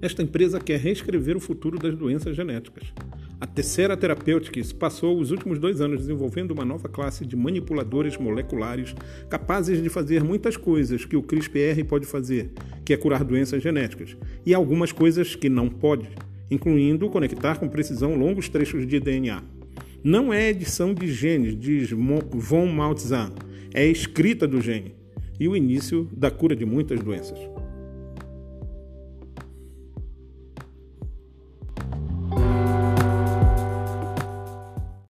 Esta empresa quer reescrever o futuro das doenças genéticas. A Tessera Therapeutics passou os últimos dois anos desenvolvendo uma nova classe de manipuladores moleculares capazes de fazer muitas coisas que o CRISPR pode fazer, que é curar doenças genéticas, e algumas coisas que não pode, incluindo conectar com precisão longos trechos de DNA. Não é edição de genes, diz von Maltzahn, é escrita do gene e o início da cura de muitas doenças.